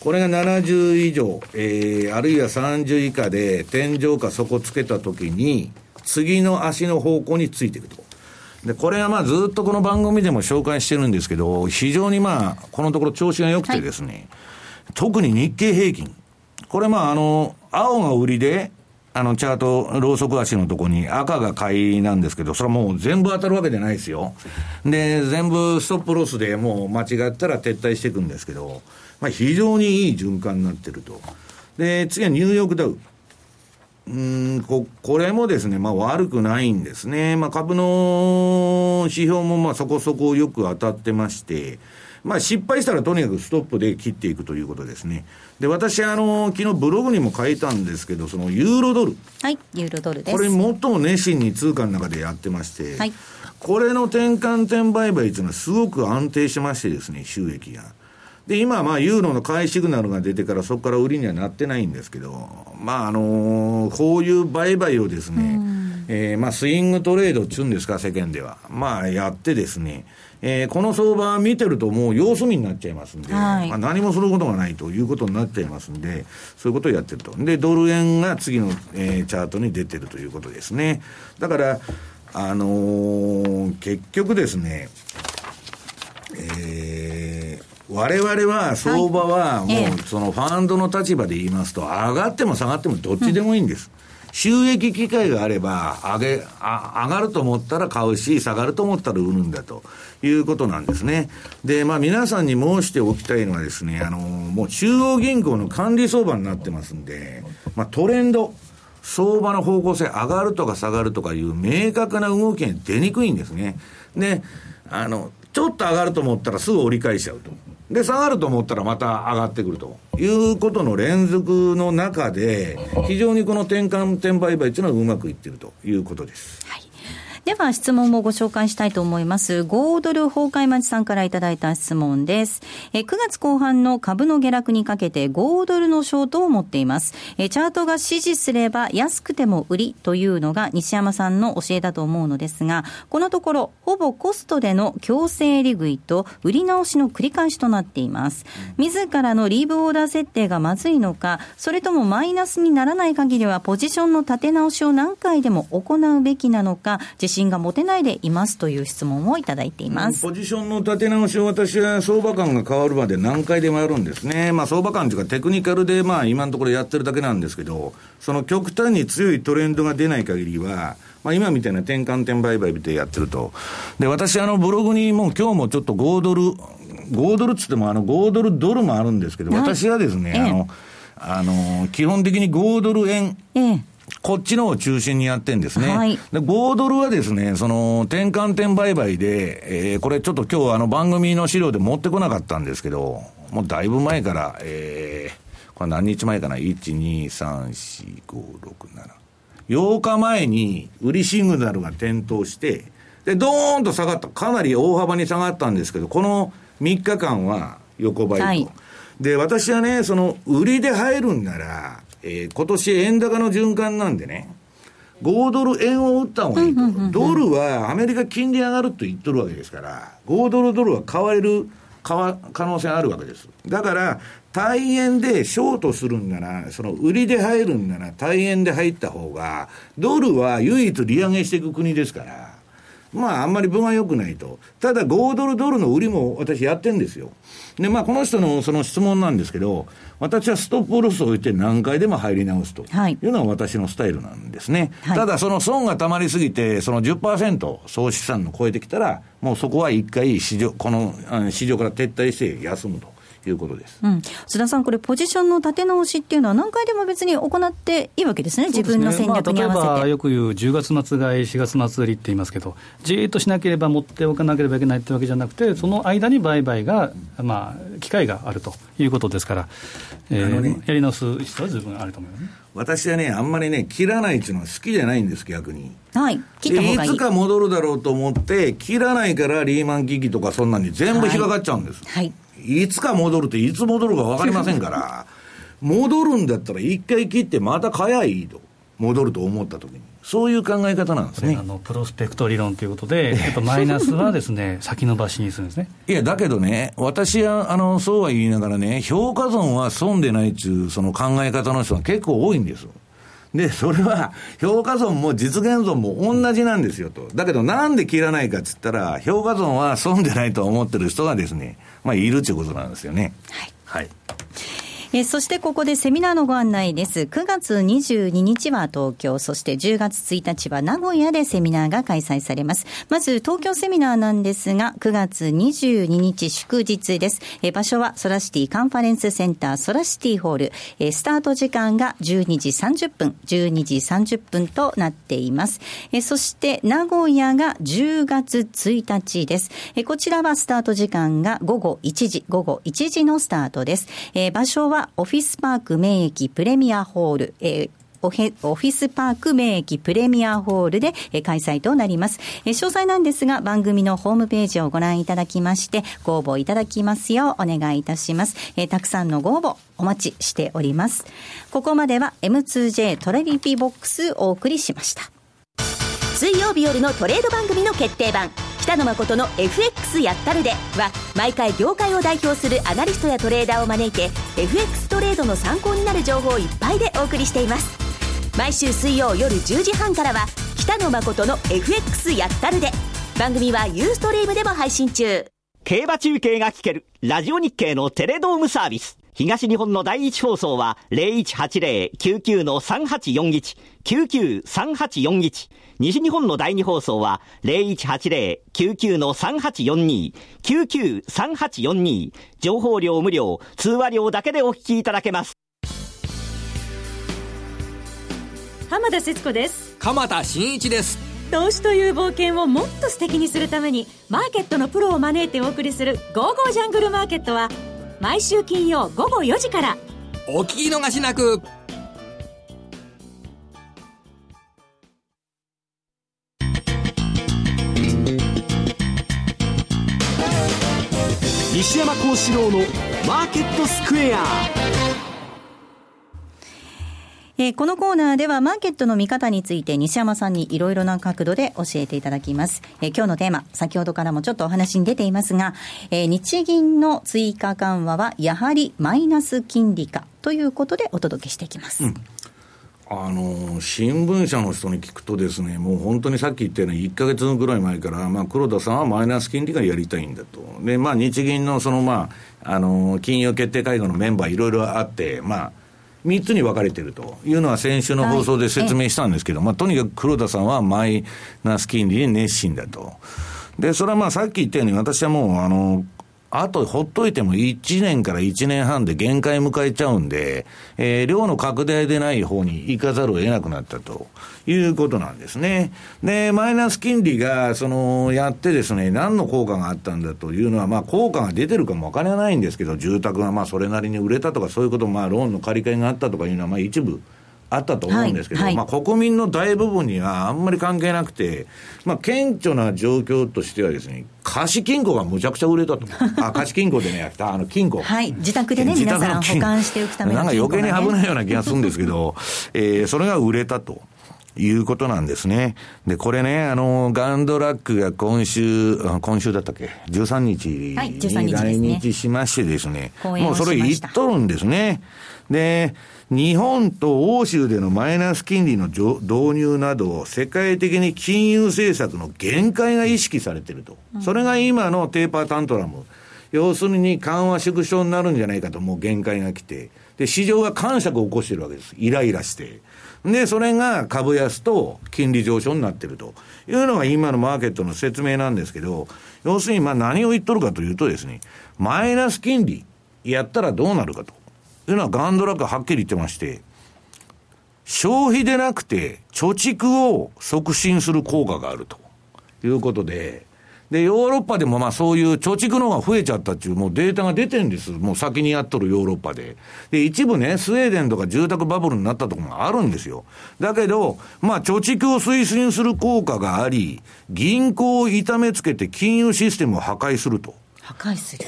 これが70以上、えー、あるいは30以下で天井か底つけたときに、次の足の方向についていくと。で、これはまあずっとこの番組でも紹介してるんですけど、非常にまあ、このところ調子が良くてですね、はい、特に日経平均。これまああの、青が売りで、あの、チャート、ローソク足のとこに赤が買いなんですけど、それはもう全部当たるわけじゃないですよ。で、全部ストップロスでもう間違ったら撤退していくんですけど、まあ非常にいい循環になってると。で、次はニューヨークダウ。うんここれもですね、まあ悪くないんですね。まあ株の指標もまあそこそこよく当たってまして、まあ失敗したらとにかくストップで切っていくということですね。で、私、あの、昨日ブログにも書いたんですけど、そのユーロドル。はい、ユーロドルです。これ最も熱心に通貨の中でやってまして、はい、これの転換転売買というのはすごく安定しましてですね、収益が。で、今、まあ、ユーロの買いシグナルが出てから、そこから売りにはなってないんですけど、まあ、あのー、こういう売買をですね、えー、まあ、スイングトレードっちゅうんですか、世間では。まあ、やってですね、えー、この相場見てるともう様子見になっちゃいますんで、はい、まあ、何もすることがないということになっちゃいますんで、そういうことをやってると。で、ドル円が次の、えー、チャートに出てるということですね。だから、あのー、結局ですね、えー、我々は相場はもうそのファンドの立場で言いますと、上がっても下がってもどっちでもいいんです。収益機会があれば、上げ、あ上がると思ったら買うし、下がると思ったら売るんだということなんですね。で、まあ皆さんに申しておきたいのはですね、あの、もう中央銀行の管理相場になってますんで、まあトレンド、相場の方向性上がるとか下がるとかいう明確な動きが出にくいんですね。で、あの、ちょっと上がると思ったらすぐ折り返しちゃうと。で、下がると思ったらまた上がってくるということの連続の中で、非常にこの転換転売買というのはうまくいっているということです。はいでは質問もご紹介したいと思います。5ドル崩壊町さんからいただいた質問です。え9月後半の株の下落にかけて5ドルのショートを持っています。えチャートが指示すれば安くても売りというのが西山さんの教えだと思うのですが、このところほぼコストでの強制利食いと売り直しの繰り返しとなっています。自らのリーブオーダー設定がまずいのか、それともマイナスにならない限りはポジションの立て直しを何回でも行うべきなのか、自信が持てないでいますという質問をいただいています。ポジションの立て直しを私は相場感が変わるまで何回でもやるんですね。まあ相場感というかテクニカルでまあ今のところやってるだけなんですけど、その極端に強いトレンドが出ない限りは、まあ、今みたいな転換点売買でやってると。で、私、あの、ブログにもう今日もちょっと5ドル、5ドルっつっても、あの、5ドルドルもあるんですけど、私はですね、あの、あの、基本的に5ドル円、ええこっちのを中心にやってんですね。はい、で、5ドルはですね、その、転換点売買で、えー、これちょっと今日あの番組の資料で持ってこなかったんですけど、もうだいぶ前から、えー、これ何日前かな ?1、2、3、4、5、6、7。8日前に売りシグナルが点灯して、で、ドーンと下がった。かなり大幅に下がったんですけど、この3日間は横ばいと。はい、で、私はね、その、売りで入るんなら、えー、今年円高の循環なんでね、5ドル円を売った方がいいと。ドルはアメリカ金利上がると言っとるわけですから、5ドルドルは買われる可能性あるわけです。だから、対円でショートするんなら、その売りで入るんなら、対円で入った方が、ドルは唯一利上げしていく国ですから、まあ、あんまり分は良くないと。ただ、5ドルドルの売りも私やってんですよ。で、まあ、この人のその質問なんですけど、私はストップロスを置いて何回でも入り直すというのが私のスタイルなんですね。はい、ただ、その損が溜まりすぎて、その10%総資産の超えてきたら、もうそこは一回市場、この市場から撤退して休むと。いうことです、うん、須田さん、これ、ポジションの立て直しっていうのは、何回でも別に行っていいわけですね、自分の戦略に合わせて、まあ、例えばよく言う10月末買い、4月末売りって言いますけど、じーっとしなければ持っておかなければいけないってわけじゃなくて、その間に売買が、まあ、機会があるということですから、えーね、やり直す必要は十分あると思います、ね、私はね、あんまりね、切らないっていうのは好きじゃないんです、逆に。はい、切った方がいい。いつか戻るだろうと思って、切らないからリーマン危機とか、そんなに全部引っかかっちゃうんです。はい、はいいつか戻るって、いつ戻るか分かりませんから、戻るんだったら一回切ってまた買やいいと。戻ると思ったときに。そういう考え方なんですね。あの、プロスペクト理論ということで、やっぱマイナスはですね、先延ばしにするんですね。いや、だけどね、私は、あの、そうは言いながらね、評価損は損でないっていう、その考え方の人が結構多いんです。で、それは、評価損も実現損も同じなんですよと。だけど、なんで切らないかっつったら、評価損は損でないと思ってる人がですね、まあ、いるっていうことなんですよね。はい。はいえそしてここでセミナーのご案内です。9月22日は東京、そして10月1日は名古屋でセミナーが開催されます。まず東京セミナーなんですが、9月22日祝日です。え場所はソラシティカンファレンスセンターソラシティホール。えスタート時間が12時30分、12時30分となっています。えそして名古屋が10月1日です。えこちらはスタート時間が午後1時、午後1時のスタートです。え場所はオフィスパーク名駅プレミアホール、えーオフィスパーク名駅プレミアホールで開催となります。詳細なんですが番組のホームページをご覧いただきましてご応募いただきますようお願いいたします。たくさんのご応募お待ちしております。ここまでは M2J トレリピボックスお送りしました。水曜日夜のトレード番組の決定版北野誠の FX やったるでは毎回業界を代表するアナリストやトレーダーを招いて FX トレードの参考になる情報をいっぱいでお送りしています。毎週水曜夜10時半からは北野誠の FX やったるで。番組はユーストリームでも配信中。競馬中継が聞けるラジオ日経のテレドームサービス。東日本の第一放送は0180-99-3841、99-3841。西日本の第二放送は0180-99-3842、99-3842。情報量無料、通話料だけでお聞きいただけます。浜田節子です。鎌田新一です。投資という冒険をもっと素敵にするために、マーケットのプロを招いてお送りする、ゴーゴージャングルマーケットは、毎週金曜午後4時からお聞き逃しなく西山幸四郎のマーケットスクエアえー、このコーナーではマーケットの見方について西山さんにいろいろな角度で教えていただきます。えー、今日のテーマ、先ほどからもちょっとお話に出ていますが、えー、日銀の追加緩和はやはりマイナス金利かということでお届けしていきます。うんあの新聞社の人に聞くとですね、もう本当にさっき言ったように、1か月ぐらい前から、まあ、黒田さんはマイナス金利がやりたいんだと。で、まあ、日銀のその、まあ、あの金融決定会合のメンバーいろいろあって、まあ、3つに分かれてるというのは先週の放送で説明したんですけど、はい、まあ、とにかく黒田さんはマイナス金利に熱心だと。で、それはまあさっき言ったように私はもう、あの、あとほっといても1年から1年半で限界迎えちゃうんで、えー、量の拡大でない方に行かざるを得なくなったということなんですね。で、マイナス金利が、その、やってですね、何の効果があったんだというのは、まあ、効果が出てるかもわからないんですけど、住宅がまあ、それなりに売れたとか、そういうこと、まあ、ローンの借り換えがあったとかいうのは、まあ、一部、あったと思うんですけど、はいはいまあ、国民の大部分にはあんまり関係なくて、まあ、顕著な状況としてはですね、貸金庫がむちゃくちゃ売れたと。あ、貸金庫でね、あの、金庫。はい自宅でね自皆さん保管しておくためのなんか余計に危ないような気がするんですけど、えーそれが売れたと。いうことなんですね。で、これね、あの、ガンドラックが今週、あ今週だったっけ ?13 日はい13日ですに来ね日しましてですね。講演をもうそれ言っとるんですね。で、日本と欧州でのマイナス金利の上導入など、世界的に金融政策の限界が意識されていると。それが今のテーパータントラム。要するに緩和縮小になるんじゃないかと、もう限界が来て。で、市場が感触を起こしてるわけです。イライラして。で、それが株安と金利上昇になってるというのが今のマーケットの説明なんですけど、要するにまあ何を言っとるかというとですね、マイナス金利やったらどうなるかとというのはガンドラックはっきり言ってまして、消費でなくて貯蓄を促進する効果があるということで、で、ヨーロッパでもまあそういう貯蓄の方が増えちゃったっていうもうデータが出てんです。もう先にやっとるヨーロッパで。で、一部ね、スウェーデンとか住宅バブルになったところがあるんですよ。だけど、まあ貯蓄を推進する効果があり、銀行を痛めつけて金融システムを破壊すると。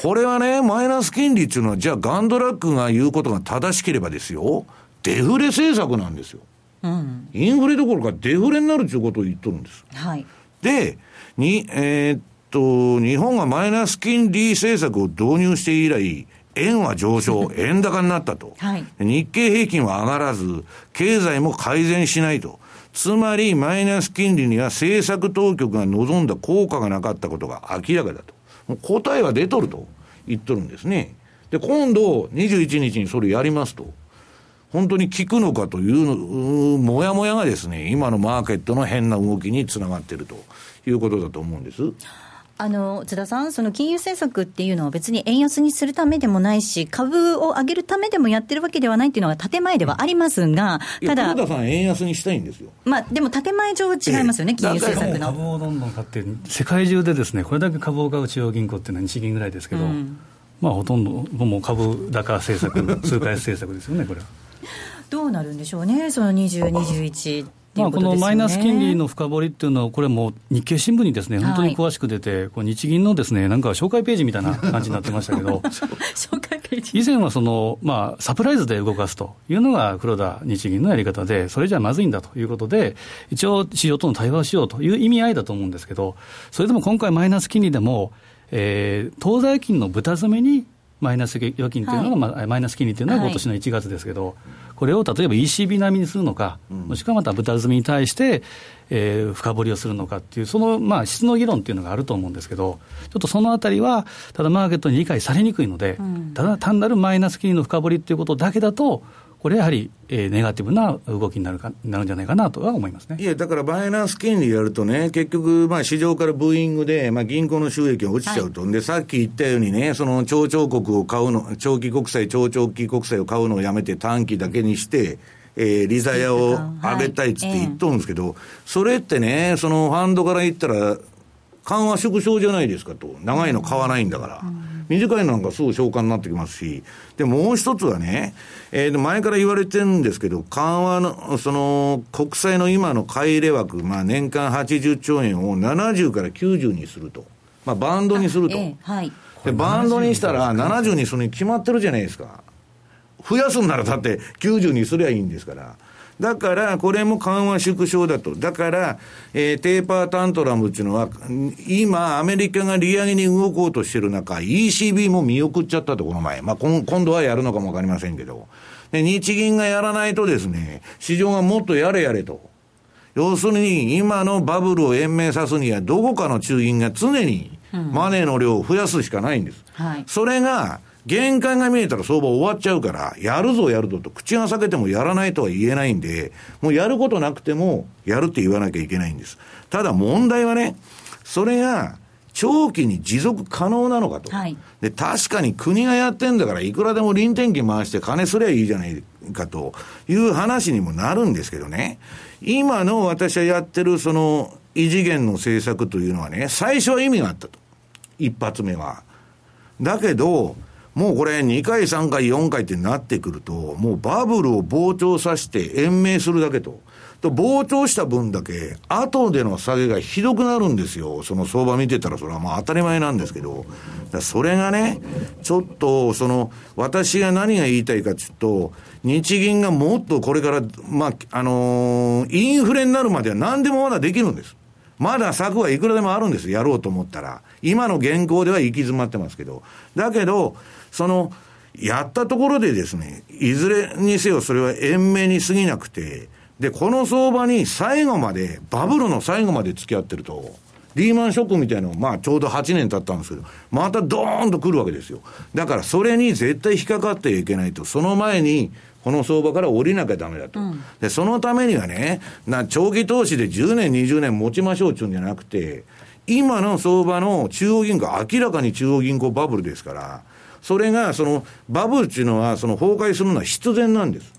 これはね、マイナス金利っていうのは、じゃあガンドラックが言うことが正しければですよ、デフレ政策なんですよ。うんインフレどころかデフレになるっていうことを言っとるんです。はいで、に、えーっと、日本がマイナス金利政策を導入して以来、円は上昇、円高になったと。はい日経平均は上がらず、経済も改善しないと。つまり、マイナス金利には政策当局が望んだ効果がなかったことが明らかだと。もう答えは出とると言っとるんですね。で、今度、21日にそれやりますと。本当に効くのかというの、もやもやがですね、今のマーケットの変な動きにつながっているということだと思うんです。あの津田さん、その金融政策っていうのは別に円安にするためでもないし、株を上げるためでもやってるわけではないっていうのが建前ではありますが、ただ黒、田さん円安にしたいんですよ。まあ、でも建前上違いますよね、ええ金融政策株の。をどんどん買って、世界中でですねこれだけ株を買う中央銀行っていうのは日銀ぐらいですけど、うんまあ、ほとんどもう株高政策、通貨安政策ですよね、これは。どうなるんでしょうね、その20、21っていまあ、うこですよね。ことのマイナス金利の深掘りっていうのは、これもう日経新聞にですね、本当に詳しく出て、こう日銀のですね、なんか紹介ページみたいな感じになってましたけど、紹介ページ。以前はその、まあ、サプライズで動かすというのが黒田日銀のやり方で、それじゃまずいんだということで、一応、市場との対話をしようという意味合いだと思うんですけど、それでも今回、マイナス金利でも、えー、当座預金の豚詰めに、マイナス預金というのが、まあマイナス金利というのははい。今年の1月ですけど、これを例えば ECB 並みにするのか、もしくはまた豚積みに対して、えー深掘りをするのかっていう、その、まあ、質の議論っていうのがあると思うんですけど、ちょっとそのあたりは、ただマーケットに理解されにくいので、ただ単なるマイナス金利の深掘りっていうことだけだと、これやはり、えーネガティブな動きになるかなるんじゃないかなとは思いますね。いや、だからマイナス金利やるとね、結局、まあ市場からブーイングで、まあ銀行の収益が落ちちゃうと。で、さっき言ったようにね、その長長国を買うの、長期国債、超長期国債を買うのをやめて短期だけにして、えー、利ザヤを上げたいっつって言っとるんですけど、それってね、そのファンドから言ったら、緩和縮小じゃないですかと。長いの買わないんだから。短いのなんかすぐ消化になってきますし。で、もう一つはね、えーで前から言われてるんですけど、緩和の、その、国債の今の買い入れ枠、まあ年間80兆円を70から90にすると。まあバンドにすると。ええはい。で、バンドにしたら70にするに決まってるじゃないですか。増やすんならだって90にすりゃいいんですから。だから、これも緩和縮小だと。だから、えーテーパータントラムっていうのは、今、アメリカが利上げに動こうとしてる中、ECB も見送っちゃったと、この前。まあ、今今度はやるのかもわかりませんけど。で、日銀がやらないとですね、市場がもっとやれやれと。要するに、今のバブルを延命さすには、どこかの中銀が常にマネーの量を増やすしかないんです。はい。それが、限界が見えたら相場終わっちゃうから、やるぞやるぞと、口が裂けてもやらないとは言えないんで、もうやることなくても、やるって言わなきゃいけないんです。ただ問題はね、それが、長期に持続可能なのかと。はいで、確かに国がやってんだから、いくらでも臨転機回して金すりゃいいじゃないかという話にもなるんですけどね。今の私はやってるその異次元の政策というのはね、最初は意味があったと。一発目は。だけど、もうこれ2回、3回、4回ってなってくると、もうバブルを膨張させて延命するだけと。と膨張した分だけ、後での下げがひどくなるんですよ。その相場見てたら、それはまあ当たり前なんですけど。それがね、ちょっと、その、私が何が言いたいかというと、日銀がもっとこれから、まあ、あのー、インフレになるまでは何でもまだできるんです。まだ策はいくらでもあるんです。やろうと思ったら。今の現行では行き詰まってますけど。だけど、その、やったところでですね、いずれにせよそれは延命に過ぎなくて、で、この相場に最後まで、バブルの最後まで付き合ってると、リーマンショックみたいなのまあちょうど8年経ったんですけど、またドーンと来るわけですよ。だからそれに絶対引っかかってはいけないと、その前に、この相場から降りなきゃだめだと、うん、で、そのためにはね、な長期投資で10年、20年持ちましょうっていうんじゃなくて、今の相場の中央銀行、明らかに中央銀行バブルですから、それが、その、バブルっていうのは、その崩壊するのは必然なんです。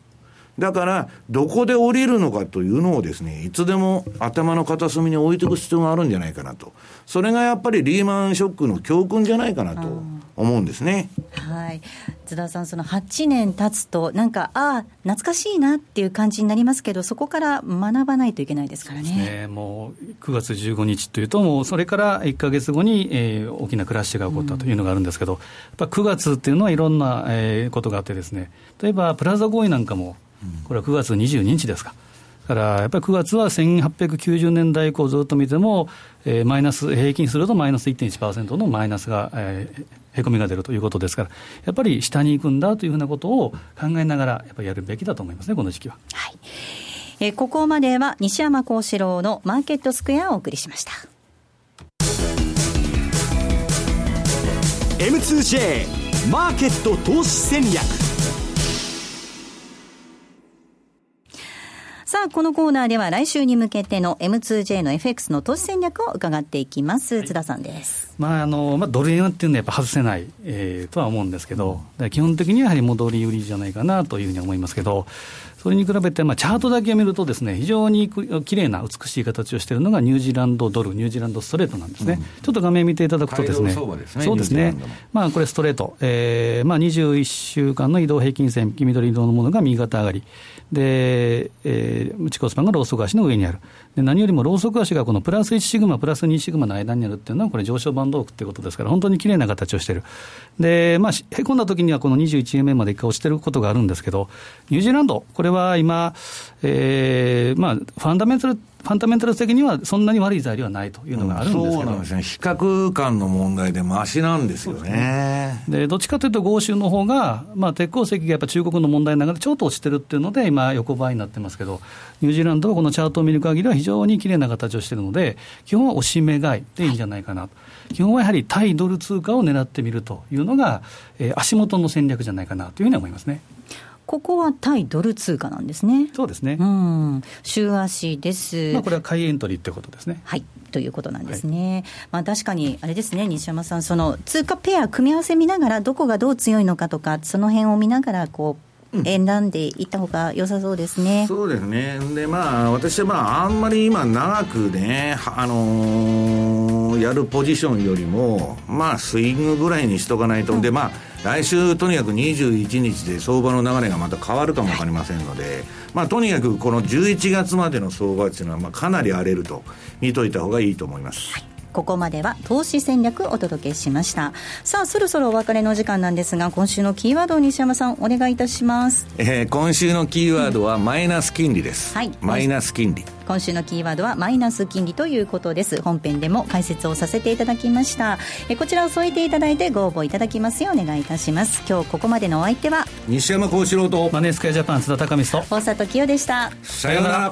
だから、どこで降りるのかというのをですね、いつでも頭の片隅に置いておく必要があるんじゃないかなと。それがやっぱりリーマンショックの教訓じゃないかなと思うんですね。はい。津田さん、その8年経つと、なんか、ああ、懐かしいなっていう感じになりますけど、そこから学ばないといけないですからね。ねもう9月15日というと、もうそれから1か月後に、えー、大きなクラッシュが起こったというのがあるんですけど、うん、やっぱ9月っていうのはいろんな、えー、ことがあってですね、例えばプラザ合意なんかも、これは9月22日ですか。からやっぱり9月は1890年代以降ずっと見ても、えー、マイナス、平均するとマイナス1.1%のマイナスが、えー、へこみが出るということですから、やっぱり下に行くんだというふうなことを考えながら、やっぱりやるべきだと思いますね、この時期は。はいえー、ここまでは西山幸四郎のマーケットスクエアをお送りしました。M2J マーケット投資戦略さあ、このコーナーでは来週に向けての M2J の FX の投資戦略を伺っていきます。はい、津田さんです。まあ、あの、まあ、ドル円っていうのはやっぱ外せない、えー、とは思うんですけど、基本的にはやはり戻り売りじゃないかなというふうに思いますけど、それに比べて、まあ、チャートだけを見るとですね、非常にきれいな美しい形をしているのがニュージーランドドル、ニュージーランドストレートなんですね。うん、ちょっと画面見ていただくとですね、すねそうですね、まあ、これストレート、えー、まあ、21週間の移動平均線、黄緑色のものが右肩上がり、で、えー、内コスパンがローソク足の上にある。で何よりもローソク足がこのプラス1シグマ、プラス2シグマの間にあるっていうのは、これ上昇バンドークっていうことですから、本当に綺麗な形をしてる。で、まあ、へこんだ時にはこの21円目まで一回落ちてることがあるんですけど、ニュージーランド、これは今、えー、まあ、ファンダメンタルファンダメンタル的にはそんなに悪い材料はないというのがあるんですけど、うん、そうなんですね、比較感の問題でましなんですよね。で、どっちかというと、豪州の方が、まあ、鉄鉱石がやっぱ中国の問題ながらちょっと落ちてるっていうので、今、横ばいになってますけど、ニュージーランドはこのチャートを見る限りは非常にきれいな形をしているので、基本は押し目買いでいいんじゃないかな、はい、基本はやはり対ドル通貨を狙ってみるというのが、えー、足元の戦略じゃないかなというふうに思いますね。ここは対ドル通貨なんですね。そうですね。うん。週足です。まあこれは買いエントリーってことですね。はい。ということなんですね。はい、まあ確かに、あれですね、西山さん、その通貨ペア組み合わせ見ながら、どこがどう強いのかとか、その辺を見ながら、こう、選んでいった方が良さそうですね。そうですね。で、まあ、私はまあ、あんまり今長くね、あのー、やるポジションよりも、まあ、スイングぐらいにしとかないと。うん、で、まあ、来週とにかく21日で相場の流れがまた変わるかもわかりませんので、まあ、とにかくこの11月までの相場っていうのは、まあ、かなり荒れると見といた方がいいと思います。はいここまでは投資戦略お届けしました。さあそろそろお別れの時間なんですが今週のキーワードを西山さんお願いいたします、えー、今週のキーワードはマイナス金利です、はい、マイナス金利。今週のキーワードはマイナス金利ということです。本編でも解説をさせていただきました。えこちらを添えていただいてご応募いただきますようお願いいたします。今日ここまでのお相手は西山幸四郎とマネースクエアジャパン津田隆美と大里清でした。さようなら